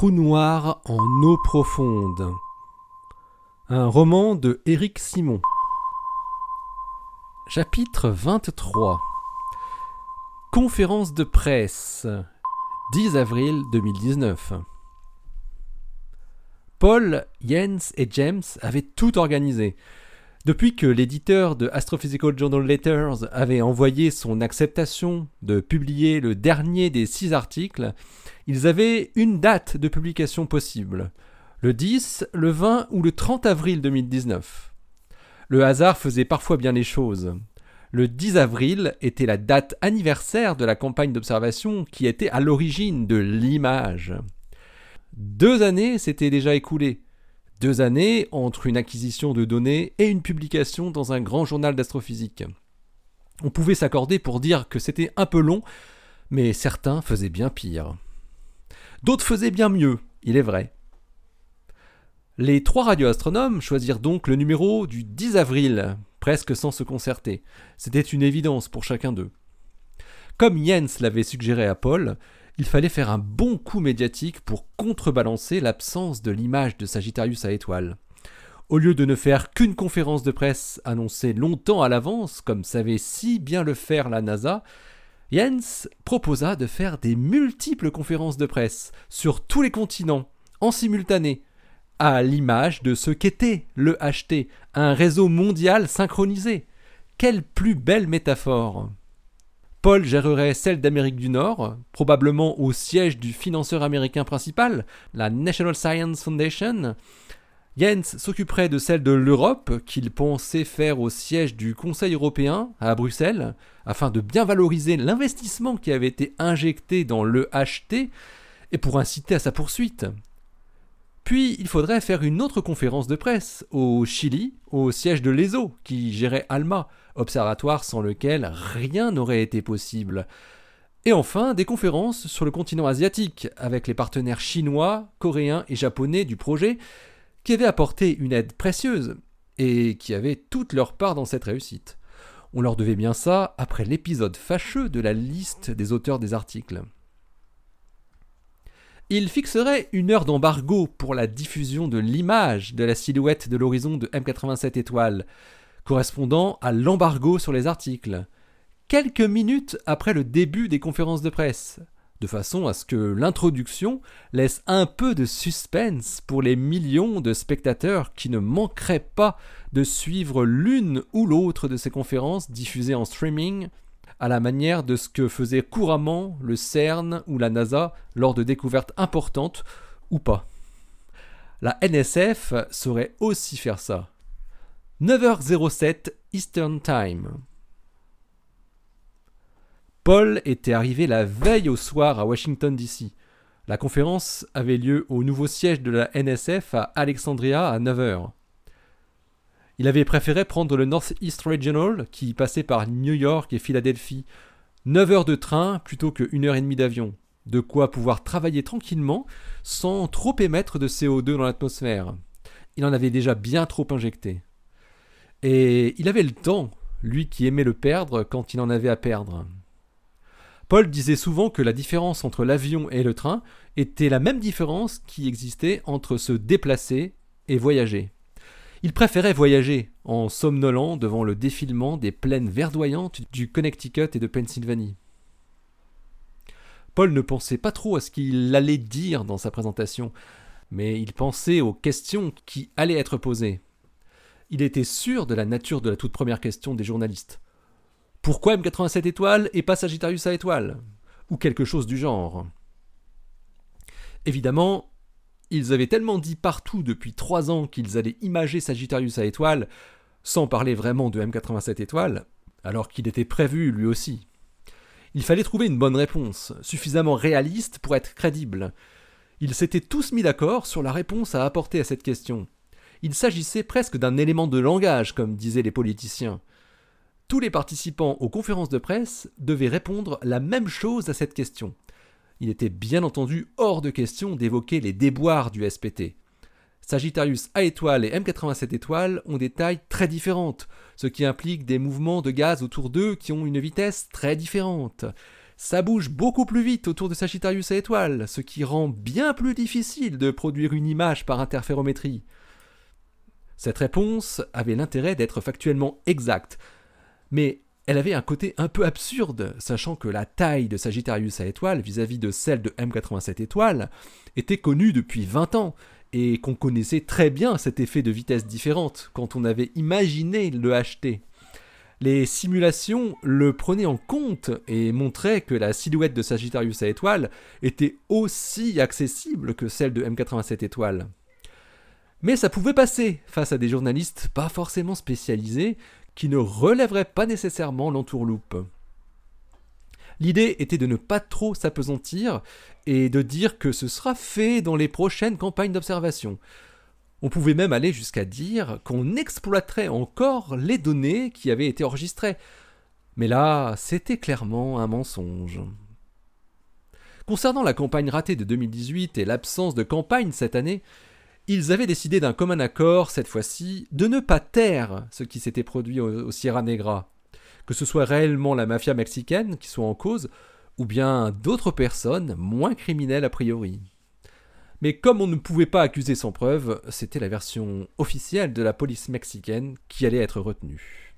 trou noir en eau profonde. Un roman de Éric Simon. Chapitre 23 Conférence de presse 10 avril 2019 Paul, Jens et James avaient tout organisé. Depuis que l'éditeur de Astrophysical Journal Letters avait envoyé son acceptation de publier le dernier des six articles, ils avaient une date de publication possible, le 10, le 20 ou le 30 avril 2019. Le hasard faisait parfois bien les choses. Le 10 avril était la date anniversaire de la campagne d'observation qui était à l'origine de l'image. Deux années s'étaient déjà écoulées. Deux années entre une acquisition de données et une publication dans un grand journal d'astrophysique. On pouvait s'accorder pour dire que c'était un peu long, mais certains faisaient bien pire. D'autres faisaient bien mieux, il est vrai. Les trois radioastronomes choisirent donc le numéro du 10 avril, presque sans se concerter. C'était une évidence pour chacun d'eux. Comme Jens l'avait suggéré à Paul, il fallait faire un bon coup médiatique pour contrebalancer l'absence de l'image de Sagittarius à étoile. Au lieu de ne faire qu'une conférence de presse annoncée longtemps à l'avance, comme savait si bien le faire la NASA, Jens proposa de faire des multiples conférences de presse sur tous les continents, en simultané, à l'image de ce qu'était le HT, un réseau mondial synchronisé. Quelle plus belle métaphore Paul gérerait celle d'Amérique du Nord, probablement au siège du financeur américain principal, la National Science Foundation. Jens s'occuperait de celle de l'Europe, qu'il pensait faire au siège du Conseil européen, à Bruxelles, afin de bien valoriser l'investissement qui avait été injecté dans l'EHT et pour inciter à sa poursuite. Puis il faudrait faire une autre conférence de presse au Chili, au siège de l'ESO, qui gérait ALMA, observatoire sans lequel rien n'aurait été possible. Et enfin, des conférences sur le continent asiatique, avec les partenaires chinois, coréens et japonais du projet, qui avaient apporté une aide précieuse, et qui avaient toute leur part dans cette réussite. On leur devait bien ça après l'épisode fâcheux de la liste des auteurs des articles. Il fixerait une heure d'embargo pour la diffusion de l'image de la silhouette de l'horizon de M87 étoiles, correspondant à l'embargo sur les articles, quelques minutes après le début des conférences de presse, de façon à ce que l'introduction laisse un peu de suspense pour les millions de spectateurs qui ne manqueraient pas de suivre l'une ou l'autre de ces conférences diffusées en streaming, à la manière de ce que faisait couramment le CERN ou la NASA lors de découvertes importantes ou pas. La NSF saurait aussi faire ça. 9h07 Eastern Time. Paul était arrivé la veille au soir à Washington, D.C. La conférence avait lieu au nouveau siège de la NSF à Alexandria à 9h. Il avait préféré prendre le Northeast Regional qui passait par New York et Philadelphie. 9 heures de train plutôt que 1 heure et demie d'avion. De quoi pouvoir travailler tranquillement sans trop émettre de CO2 dans l'atmosphère. Il en avait déjà bien trop injecté. Et il avait le temps, lui qui aimait le perdre quand il en avait à perdre. Paul disait souvent que la différence entre l'avion et le train était la même différence qui existait entre se déplacer et voyager. Il préférait voyager en somnolant devant le défilement des plaines verdoyantes du Connecticut et de Pennsylvanie. Paul ne pensait pas trop à ce qu'il allait dire dans sa présentation, mais il pensait aux questions qui allaient être posées il était sûr de la nature de la toute première question des journalistes. Pourquoi M87 étoiles et pas Sagittarius à étoiles? Ou quelque chose du genre. Évidemment, ils avaient tellement dit partout depuis trois ans qu'ils allaient imager Sagittarius à étoiles, sans parler vraiment de M87 étoiles, alors qu'il était prévu lui aussi. Il fallait trouver une bonne réponse, suffisamment réaliste pour être crédible. Ils s'étaient tous mis d'accord sur la réponse à apporter à cette question. Il s'agissait presque d'un élément de langage, comme disaient les politiciens. Tous les participants aux conférences de presse devaient répondre la même chose à cette question. Il était bien entendu hors de question d'évoquer les déboires du SPT. Sagittarius A étoile et M87 étoiles ont des tailles très différentes, ce qui implique des mouvements de gaz autour d'eux qui ont une vitesse très différente. Ça bouge beaucoup plus vite autour de Sagittarius à étoile, ce qui rend bien plus difficile de produire une image par interférométrie. Cette réponse avait l'intérêt d'être factuellement exacte, mais elle avait un côté un peu absurde, sachant que la taille de Sagittarius à étoile vis-à-vis de celle de M87 étoile était connue depuis 20 ans, et qu'on connaissait très bien cet effet de vitesse différente quand on avait imaginé le HT. Les simulations le prenaient en compte et montraient que la silhouette de Sagittarius à étoile était aussi accessible que celle de M87 étoile. Mais ça pouvait passer face à des journalistes pas forcément spécialisés qui ne relèveraient pas nécessairement l'entourloupe. L'idée était de ne pas trop s'apesantir et de dire que ce sera fait dans les prochaines campagnes d'observation. On pouvait même aller jusqu'à dire qu'on exploiterait encore les données qui avaient été enregistrées. Mais là, c'était clairement un mensonge. Concernant la campagne ratée de 2018 et l'absence de campagne cette année, ils avaient décidé d'un commun accord, cette fois-ci, de ne pas taire ce qui s'était produit au, Sierra Negra. Que ce soit réellement la mafia mexicaine qui soit en cause, ou bien d'autres personnes moins criminelles a priori. Mais comme on ne pouvait pas accuser sans preuve, c'était la version officielle de la police mexicaine qui allait être retenue.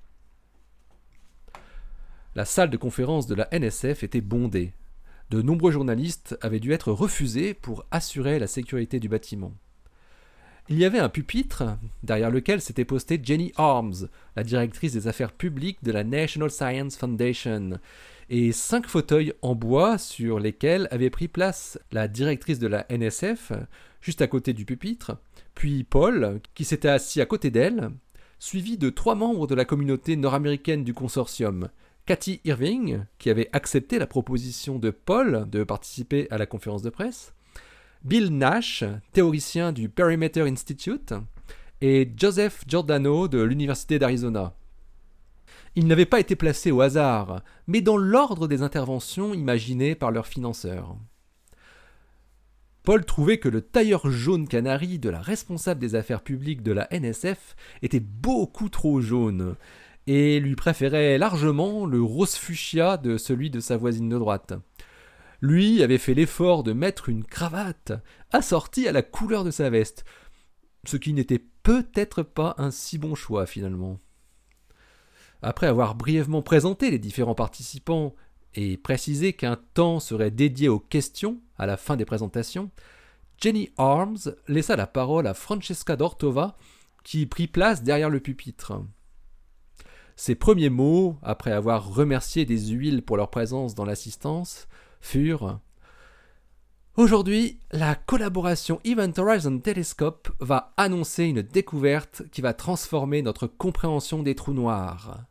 La salle de conférence de la NSF était bondée. De nombreux journalistes avaient dû être refusés pour assurer la sécurité du bâtiment. Il y avait un pupitre derrière lequel s'était postée Jenny Arms, la directrice des affaires publiques de la National Science Foundation, et cinq fauteuils en bois sur lesquels avait pris place la directrice de la NSF, juste à côté du pupitre, puis Paul, qui s'était assis à côté d'elle, suivi de trois membres de la communauté nord-américaine du consortium. Cathy Irving, qui avait accepté la proposition de Paul de participer à la conférence de presse, Bill Nash, théoricien du Perimeter Institute, et Joseph Giordano de l'Université d'Arizona. Ils n'avaient pas été placés au hasard, mais dans l'ordre des interventions imaginées par leurs financeurs. Paul trouvait que le tailleur jaune canari de la responsable des affaires publiques de la NSF était beaucoup trop jaune, et lui préférait largement le rose fuchsia de celui de sa voisine de droite. Lui avait fait l'effort de mettre une cravate assortie à la couleur de sa veste, ce qui n'était peut-être pas un si bon choix finalement. Après avoir brièvement présenté les différents participants et précisé qu'un temps serait dédié aux questions à la fin des présentations, Jenny Arms laissa la parole à Francesca d'Ortova, qui prit place derrière le pupitre. Ses premiers mots, après avoir remercié des huiles pour leur présence dans l'assistance, furent Aujourd'hui, la collaboration Event Horizon Telescope va annoncer une découverte qui va transformer notre compréhension des trous noirs.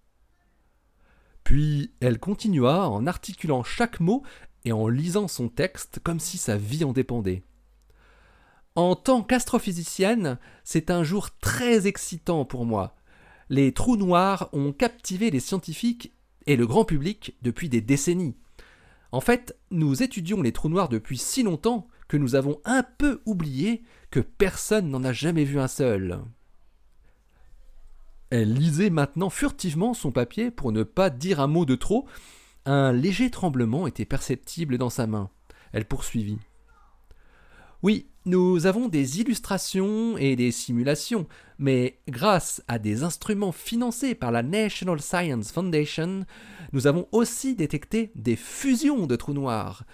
Puis elle continua en articulant chaque mot et en lisant son texte comme si sa vie en dépendait. En tant qu'astrophysicienne, c'est un jour très excitant pour moi. Les trous noirs ont captivé les scientifiques et le grand public depuis des décennies. En fait, nous étudions les trous noirs depuis si longtemps que nous avons un peu oublié que personne n'en a jamais vu un seul. Elle lisait maintenant furtivement son papier pour ne pas dire un mot de trop. Un léger tremblement était perceptible dans sa main. Elle poursuivit. Oui, nous avons des illustrations et des simulations, mais grâce à des instruments financés par la National Science Foundation, nous avons aussi détecté des fusions de trous noirs.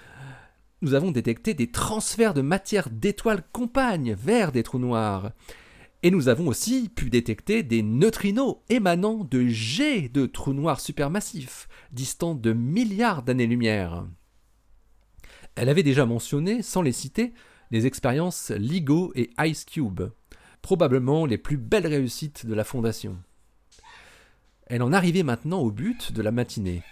Nous avons détecté des transferts de matière d'étoiles compagnes vers des trous noirs. Et nous avons aussi pu détecter des neutrinos émanant de jets de trous noirs supermassifs, distants de milliards d'années-lumière. Elle avait déjà mentionné, sans les citer, les expériences LIGO et Ice Cube, probablement les plus belles réussites de la Fondation. Elle en arrivait maintenant au but de la matinée.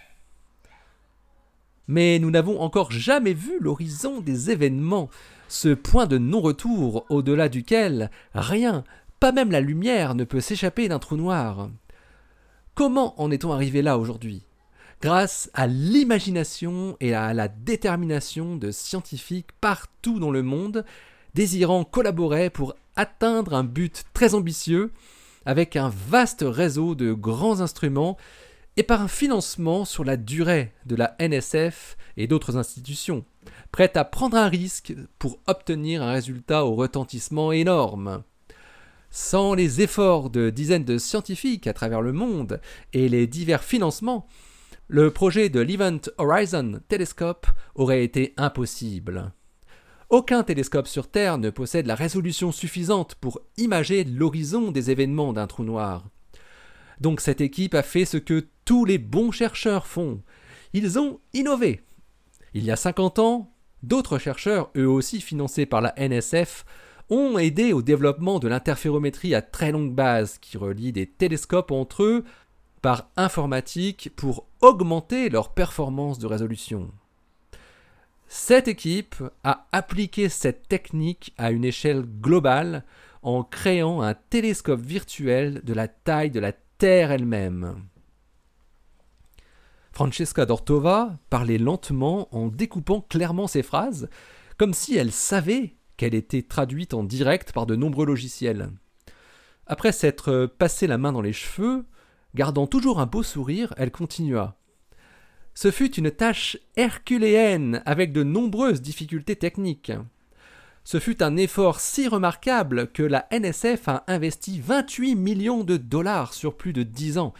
Mais nous n'avons encore jamais vu l'horizon des événements, ce point de non-retour au-delà duquel rien, pas même la lumière, ne peut s'échapper d'un trou noir. Comment en est-on arrivé là aujourd'hui? Grâce à l'imagination et à la détermination de scientifiques partout dans le monde, désirant collaborer pour atteindre un but très ambitieux, avec un vaste réseau de grands instruments et par un financement sur la durée de la NSF et d'autres institutions, prêtes à prendre un risque pour obtenir un résultat au retentissement énorme. Sans les efforts de dizaines de scientifiques à travers le monde et les divers financements, le projet de l'Event Horizon Telescope aurait été impossible. Aucun télescope sur Terre ne possède la résolution suffisante pour imager l'horizon des événements d'un trou noir. Donc cette équipe a fait ce que tous les bons chercheurs font. Ils ont innové. Il y a 50 ans, d'autres chercheurs, eux aussi financés par la NSF, ont aidé au développement de l'interférométrie à très longue base qui relie des télescopes entre eux par informatique pour augmenter leur performance de résolution. Cette équipe a appliqué cette technique à une échelle globale en créant un télescope virtuel de la taille de la Terre elle-même. Francesca Dortova parlait lentement en découpant clairement ses phrases, comme si elle savait qu'elle était traduite en direct par de nombreux logiciels. Après s'être passé la main dans les cheveux, gardant toujours un beau sourire, elle continua. Ce fut une tâche herculéenne avec de nombreuses difficultés techniques. Ce fut un effort si remarquable que la NSF a investi 28 millions de dollars sur plus de 10 ans,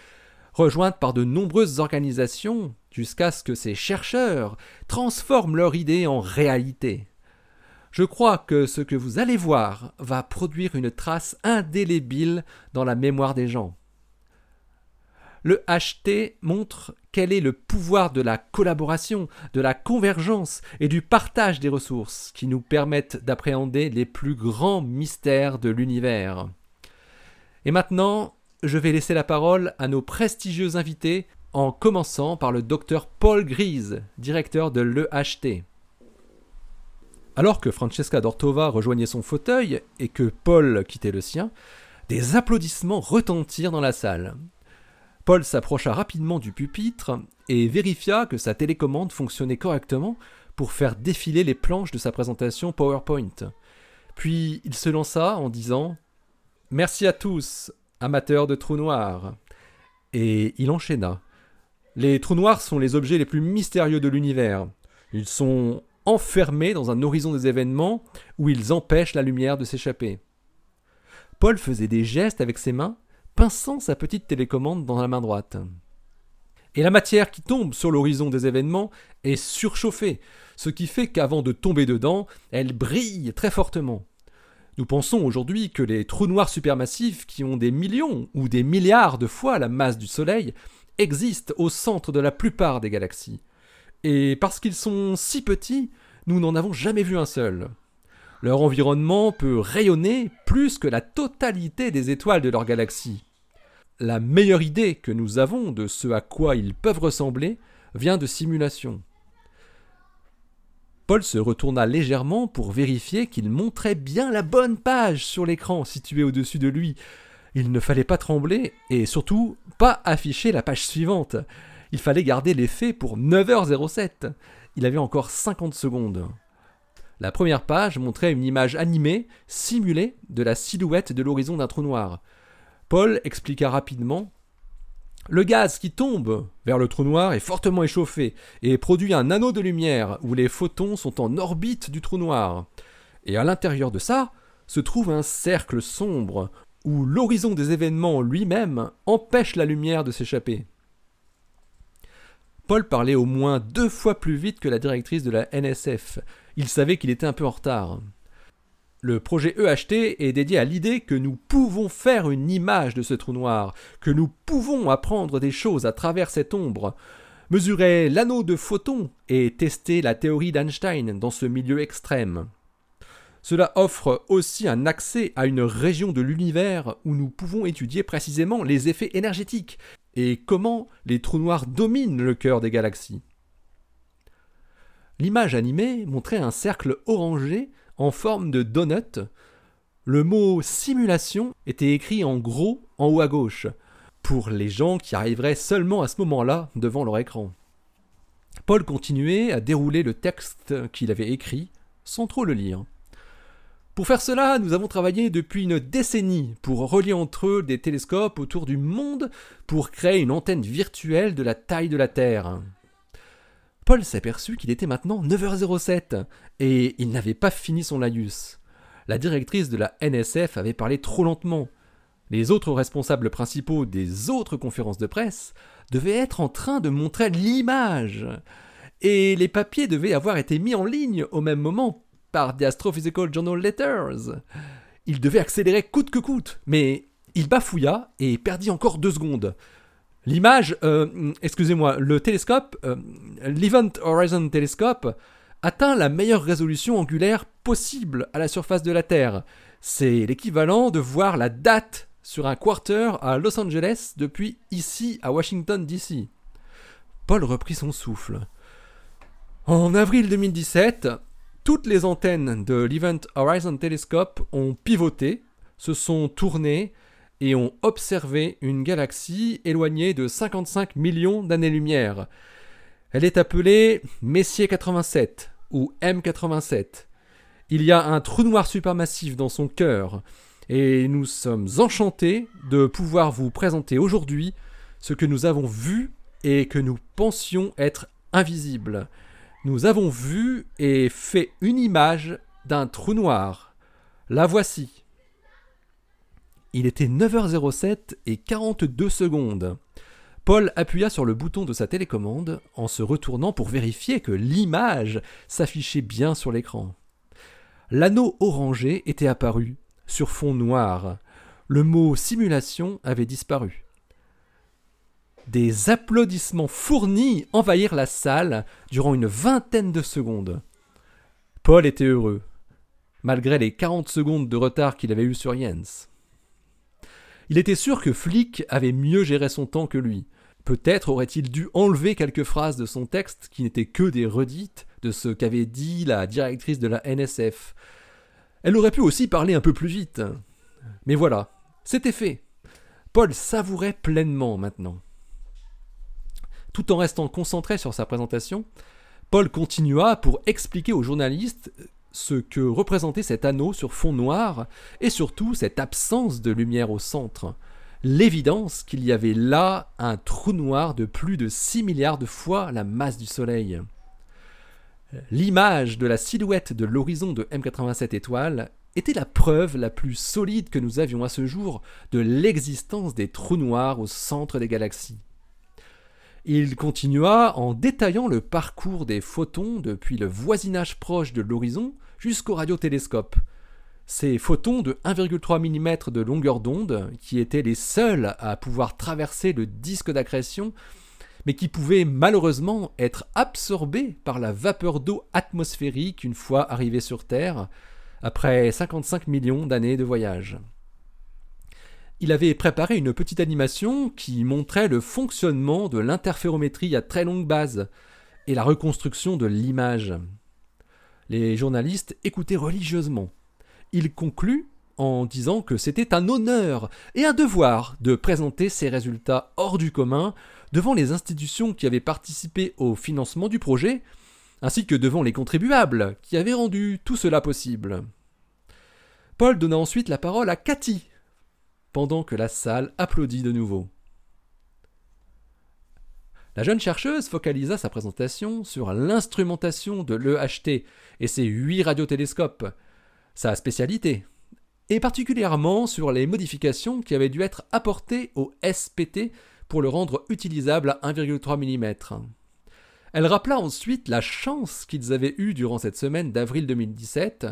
rejointe par de nombreuses organisations, jusqu'à ce que ces chercheurs transforment leur idée en réalité. Je crois que ce que vous allez voir va produire une trace indélébile dans la mémoire des gens. Le HT montre quel est le pouvoir de la collaboration, de la convergence et du partage des ressources qui nous permettent d'appréhender les plus grands mystères de l'univers. Et maintenant, je vais laisser la parole à nos prestigieux invités, en commençant par le docteur Paul Grise, directeur de l'EHT. Alors que Francesca Dortova rejoignait son fauteuil et que Paul quittait le sien, des applaudissements retentirent dans la salle. Paul s'approcha rapidement du pupitre et vérifia que sa télécommande fonctionnait correctement pour faire défiler les planches de sa présentation PowerPoint. Puis il se lança en disant Merci à tous, amateurs de trous noirs. Et il enchaîna. Les trous noirs sont les objets les plus mystérieux de l'univers. Ils sont enfermés dans un horizon des événements où ils empêchent la lumière de s'échapper. Paul faisait des gestes avec ses mains pinçant sa petite télécommande dans la main droite. Et la matière qui tombe sur l'horizon des événements est surchauffée, ce qui fait qu'avant de tomber dedans, elle brille très fortement. Nous pensons aujourd'hui que les trous noirs supermassifs, qui ont des millions ou des milliards de fois la masse du Soleil, existent au centre de la plupart des galaxies. Et parce qu'ils sont si petits, nous n'en avons jamais vu un seul. Leur environnement peut rayonner plus que la totalité des étoiles de leur galaxie. La meilleure idée que nous avons de ce à quoi ils peuvent ressembler vient de simulations. Paul se retourna légèrement pour vérifier qu'il montrait bien la bonne page sur l'écran situé au-dessus de lui. Il ne fallait pas trembler et surtout pas afficher la page suivante. Il fallait garder l'effet pour 9h07. Il avait encore 50 secondes. La première page montrait une image animée, simulée, de la silhouette de l'horizon d'un trou noir. Paul expliqua rapidement le gaz qui tombe vers le trou noir est fortement échauffé et produit un anneau de lumière où les photons sont en orbite du trou noir. Et à l'intérieur de ça se trouve un cercle sombre où l'horizon des événements lui-même empêche la lumière de s'échapper. Paul parlait au moins deux fois plus vite que la directrice de la NSF. Il savait qu'il était un peu en retard. Le projet EHT est dédié à l'idée que nous pouvons faire une image de ce trou noir, que nous pouvons apprendre des choses à travers cette ombre, mesurer l'anneau de photons et tester la théorie d'Einstein dans ce milieu extrême. Cela offre aussi un accès à une région de l'univers où nous pouvons étudier précisément les effets énergétiques et comment les trous noirs dominent le cœur des galaxies. L'image animée montrait un cercle orangé en forme de donut. Le mot simulation était écrit en gros en haut à gauche, pour les gens qui arriveraient seulement à ce moment-là devant leur écran. Paul continuait à dérouler le texte qu'il avait écrit sans trop le lire. Pour faire cela, nous avons travaillé depuis une décennie pour relier entre eux des télescopes autour du monde pour créer une antenne virtuelle de la taille de la Terre. Paul s'aperçut qu'il était maintenant 9h07 et il n'avait pas fini son laïus. La directrice de la NSF avait parlé trop lentement. Les autres responsables principaux des autres conférences de presse devaient être en train de montrer l'image. Et les papiers devaient avoir été mis en ligne au même moment par The Astrophysical Journal Letters. Il devait accélérer coûte que coûte, mais il bafouilla et perdit encore deux secondes. L'image, euh, excusez-moi, le télescope, euh, l'Event Horizon Telescope, atteint la meilleure résolution angulaire possible à la surface de la Terre. C'est l'équivalent de voir la date sur un quarter à Los Angeles depuis ici à Washington DC. Paul reprit son souffle. En avril 2017, toutes les antennes de l'Event Horizon Telescope ont pivoté, se sont tournées et ont observé une galaxie éloignée de 55 millions d'années-lumière. Elle est appelée Messier 87 ou M87. Il y a un trou noir supermassif dans son cœur et nous sommes enchantés de pouvoir vous présenter aujourd'hui ce que nous avons vu et que nous pensions être invisible nous avons vu et fait une image d'un trou noir. La voici. Il était 9h07 et 42 secondes. Paul appuya sur le bouton de sa télécommande en se retournant pour vérifier que l'image s'affichait bien sur l'écran. L'anneau orangé était apparu, sur fond noir. Le mot simulation avait disparu. Des applaudissements fournis envahirent la salle durant une vingtaine de secondes. Paul était heureux, malgré les 40 secondes de retard qu'il avait eu sur Jens. Il était sûr que Flick avait mieux géré son temps que lui. Peut-être aurait-il dû enlever quelques phrases de son texte qui n'étaient que des redites de ce qu'avait dit la directrice de la NSF. Elle aurait pu aussi parler un peu plus vite. Mais voilà, c'était fait. Paul savourait pleinement maintenant. Tout en restant concentré sur sa présentation, Paul continua pour expliquer aux journalistes ce que représentait cet anneau sur fond noir et surtout cette absence de lumière au centre. L'évidence qu'il y avait là un trou noir de plus de 6 milliards de fois la masse du Soleil. L'image de la silhouette de l'horizon de M87 étoiles était la preuve la plus solide que nous avions à ce jour de l'existence des trous noirs au centre des galaxies. Il continua en détaillant le parcours des photons depuis le voisinage proche de l'horizon jusqu'au radiotélescope. Ces photons de 1,3 mm de longueur d'onde, qui étaient les seuls à pouvoir traverser le disque d'accrétion, mais qui pouvaient malheureusement être absorbés par la vapeur d'eau atmosphérique une fois arrivés sur Terre, après 55 millions d'années de voyage il avait préparé une petite animation qui montrait le fonctionnement de l'interférométrie à très longue base et la reconstruction de l'image. Les journalistes écoutaient religieusement. Il conclut en disant que c'était un honneur et un devoir de présenter ces résultats hors du commun devant les institutions qui avaient participé au financement du projet, ainsi que devant les contribuables qui avaient rendu tout cela possible. Paul donna ensuite la parole à Cathy, pendant que la salle applaudit de nouveau. La jeune chercheuse focalisa sa présentation sur l'instrumentation de l'EHT et ses huit radiotélescopes, sa spécialité, et particulièrement sur les modifications qui avaient dû être apportées au SPT pour le rendre utilisable à 1,3 mm. Elle rappela ensuite la chance qu'ils avaient eue durant cette semaine d'avril 2017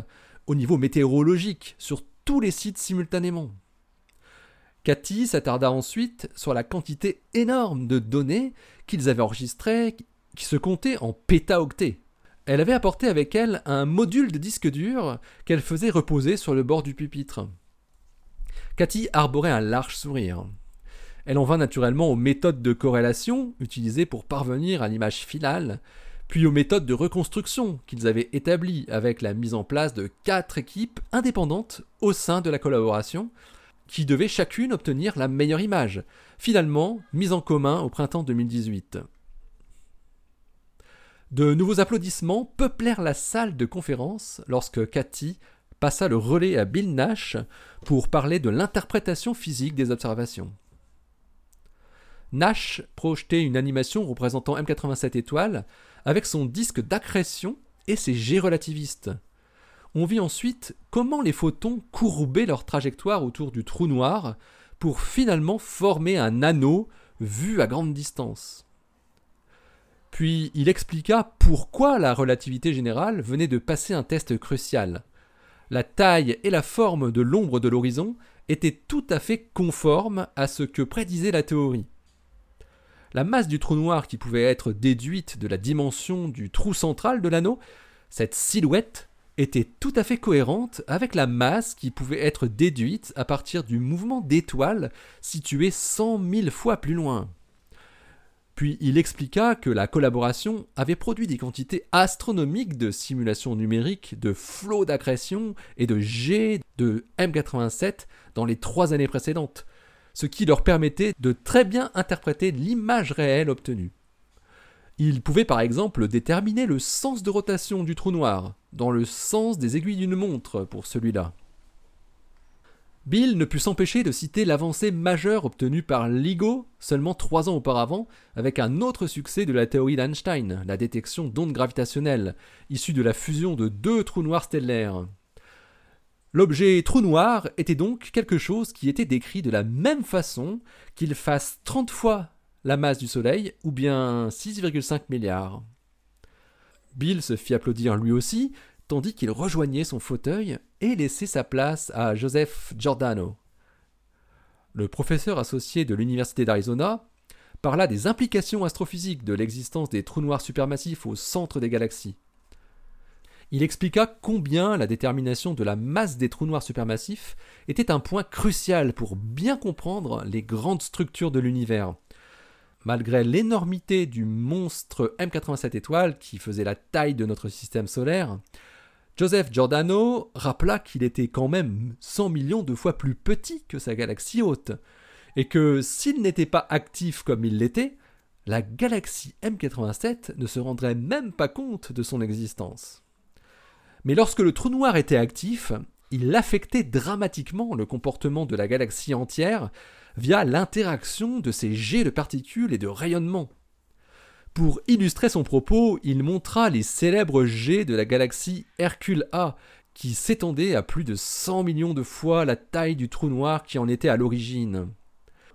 au niveau météorologique sur tous les sites simultanément. Cathy s'attarda ensuite sur la quantité énorme de données qu'ils avaient enregistrées, qui se comptaient en pétaoctets. Elle avait apporté avec elle un module de disque dur qu'elle faisait reposer sur le bord du pupitre. Cathy arborait un large sourire. Elle en vint naturellement aux méthodes de corrélation utilisées pour parvenir à l'image finale, puis aux méthodes de reconstruction qu'ils avaient établies avec la mise en place de quatre équipes indépendantes au sein de la collaboration, qui devaient chacune obtenir la meilleure image, finalement mise en commun au printemps 2018. De nouveaux applaudissements peuplèrent la salle de conférence lorsque Cathy passa le relais à Bill Nash pour parler de l'interprétation physique des observations. Nash projetait une animation représentant M87 étoiles avec son disque d'accrétion et ses jets relativistes. On vit ensuite comment les photons courbaient leur trajectoire autour du trou noir pour finalement former un anneau vu à grande distance. Puis il expliqua pourquoi la relativité générale venait de passer un test crucial. La taille et la forme de l'ombre de l'horizon étaient tout à fait conformes à ce que prédisait la théorie. La masse du trou noir qui pouvait être déduite de la dimension du trou central de l'anneau, cette silhouette était tout à fait cohérente avec la masse qui pouvait être déduite à partir du mouvement d'étoiles situé cent mille fois plus loin. Puis il expliqua que la collaboration avait produit des quantités astronomiques de simulations numériques, de flots d'accrétion et de G de M87 dans les trois années précédentes, ce qui leur permettait de très bien interpréter l'image réelle obtenue. Il pouvait par exemple déterminer le sens de rotation du trou noir, dans le sens des aiguilles d'une montre pour celui-là. Bill ne put s'empêcher de citer l'avancée majeure obtenue par LIGO seulement trois ans auparavant avec un autre succès de la théorie d'Einstein, la détection d'ondes gravitationnelles, issue de la fusion de deux trous noirs stellaires. L'objet trou noir était donc quelque chose qui était décrit de la même façon qu'il fasse 30 fois la masse du Soleil ou bien 6,5 milliards. Bill se fit applaudir lui aussi, tandis qu'il rejoignait son fauteuil et laissait sa place à Joseph Giordano. Le professeur associé de l'Université d'Arizona parla des implications astrophysiques de l'existence des trous noirs supermassifs au centre des galaxies. Il expliqua combien la détermination de la masse des trous noirs supermassifs était un point crucial pour bien comprendre les grandes structures de l'univers, Malgré l'énormité du monstre M87 étoiles qui faisait la taille de notre système solaire, Joseph Giordano rappela qu'il était quand même 100 millions de fois plus petit que sa galaxie haute, et que s'il n'était pas actif comme il l'était, la galaxie M87 ne se rendrait même pas compte de son existence. Mais lorsque le trou noir était actif, il affectait dramatiquement le comportement de la galaxie entière via l'interaction de ces jets de particules et de rayonnement. Pour illustrer son propos, il montra les célèbres jets de la galaxie Hercule A, qui s'étendaient à plus de 100 millions de fois la taille du trou noir qui en était à l'origine.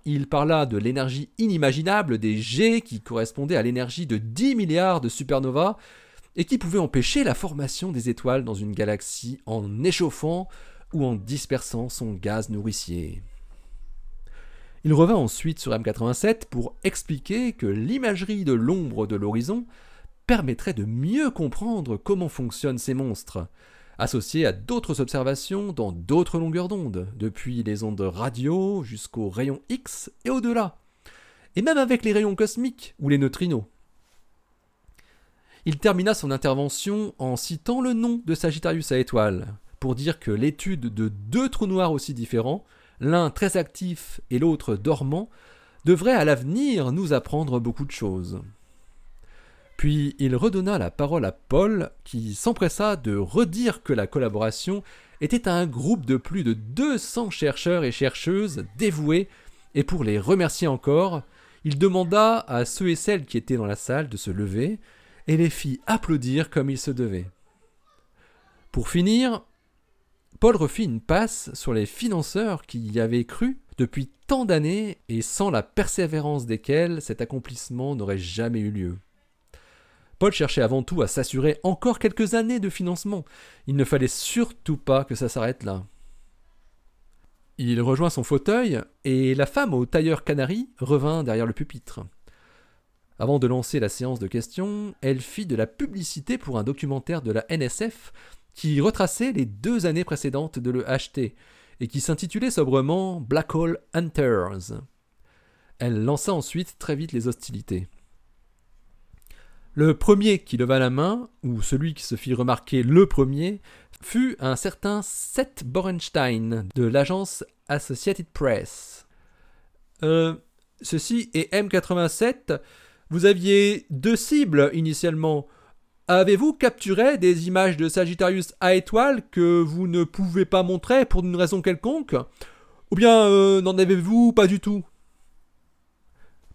Il parla de l'énergie inimaginable des jets qui correspondait à l'énergie de 10 milliards de supernovas et qui pouvaient empêcher la formation des étoiles dans une galaxie en échauffant ou en dispersant son gaz nourricier. Il revint ensuite sur M87 pour expliquer que l'imagerie de l'ombre de l'horizon permettrait de mieux comprendre comment fonctionnent ces monstres, associés à d'autres observations dans d'autres longueurs d'onde, depuis les ondes radio jusqu'aux rayons X et au-delà, et même avec les rayons cosmiques ou les neutrinos. Il termina son intervention en citant le nom de Sagittarius à étoile, pour dire que l'étude de deux trous noirs aussi différents l'un très actif et l'autre dormant, devrait à l'avenir nous apprendre beaucoup de choses. Puis il redonna la parole à Paul, qui s'empressa de redire que la collaboration était un groupe de plus de 200 chercheurs et chercheuses dévoués, et pour les remercier encore, il demanda à ceux et celles qui étaient dans la salle de se lever, et les fit applaudir comme il se devait. Pour finir, Paul refit une passe sur les financeurs qui y avaient cru depuis tant d'années et sans la persévérance desquels cet accomplissement n'aurait jamais eu lieu. Paul cherchait avant tout à s'assurer encore quelques années de financement. Il ne fallait surtout pas que ça s'arrête là. Il rejoint son fauteuil et la femme au tailleur canari revint derrière le pupitre. Avant de lancer la séance de questions, elle fit de la publicité pour un documentaire de la NSF qui retraçait les deux années précédentes de l'EHT et qui s'intitulait sobrement Black Hole Hunters. Elle lança ensuite très vite les hostilités. Le premier qui leva la main, ou celui qui se fit remarquer le premier, fut un certain Seth Borenstein de l'agence Associated Press. Euh, ceci est M87. Vous aviez deux cibles initialement. Avez-vous capturé des images de Sagittarius à étoile que vous ne pouvez pas montrer pour une raison quelconque? Ou bien euh, n'en avez-vous pas du tout?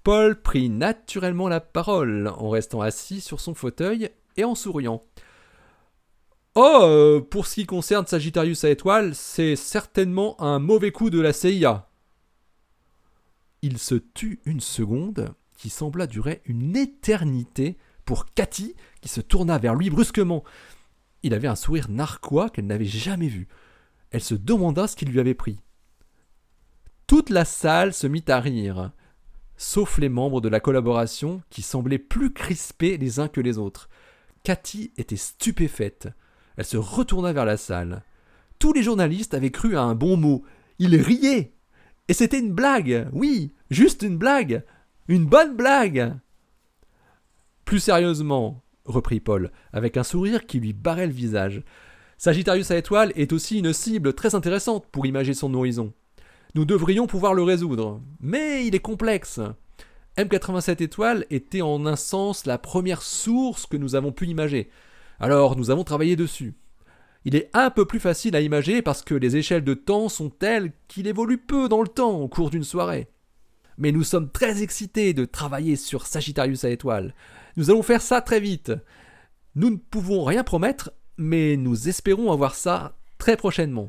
Paul prit naturellement la parole en restant assis sur son fauteuil et en souriant. Oh, euh, pour ce qui concerne Sagittarius à étoile, c'est certainement un mauvais coup de la CIA. Il se tut une seconde, qui sembla durer une éternité, pour Cathy, se tourna vers lui brusquement. Il avait un sourire narquois qu'elle n'avait jamais vu. Elle se demanda ce qui lui avait pris. Toute la salle se mit à rire, sauf les membres de la collaboration qui semblaient plus crispés les uns que les autres. Cathy était stupéfaite. Elle se retourna vers la salle. Tous les journalistes avaient cru à un bon mot. Ils riaient. Et c'était une blague. Oui, juste une blague. Une bonne blague. Plus sérieusement, reprit Paul, avec un sourire qui lui barrait le visage. Sagittarius à étoile est aussi une cible très intéressante pour imager son horizon. Nous devrions pouvoir le résoudre, mais il est complexe. M87 étoile était en un sens la première source que nous avons pu imager. Alors nous avons travaillé dessus. Il est un peu plus facile à imager parce que les échelles de temps sont telles qu'il évolue peu dans le temps au cours d'une soirée. Mais nous sommes très excités de travailler sur Sagittarius à étoile. Nous allons faire ça très vite. Nous ne pouvons rien promettre, mais nous espérons avoir ça très prochainement.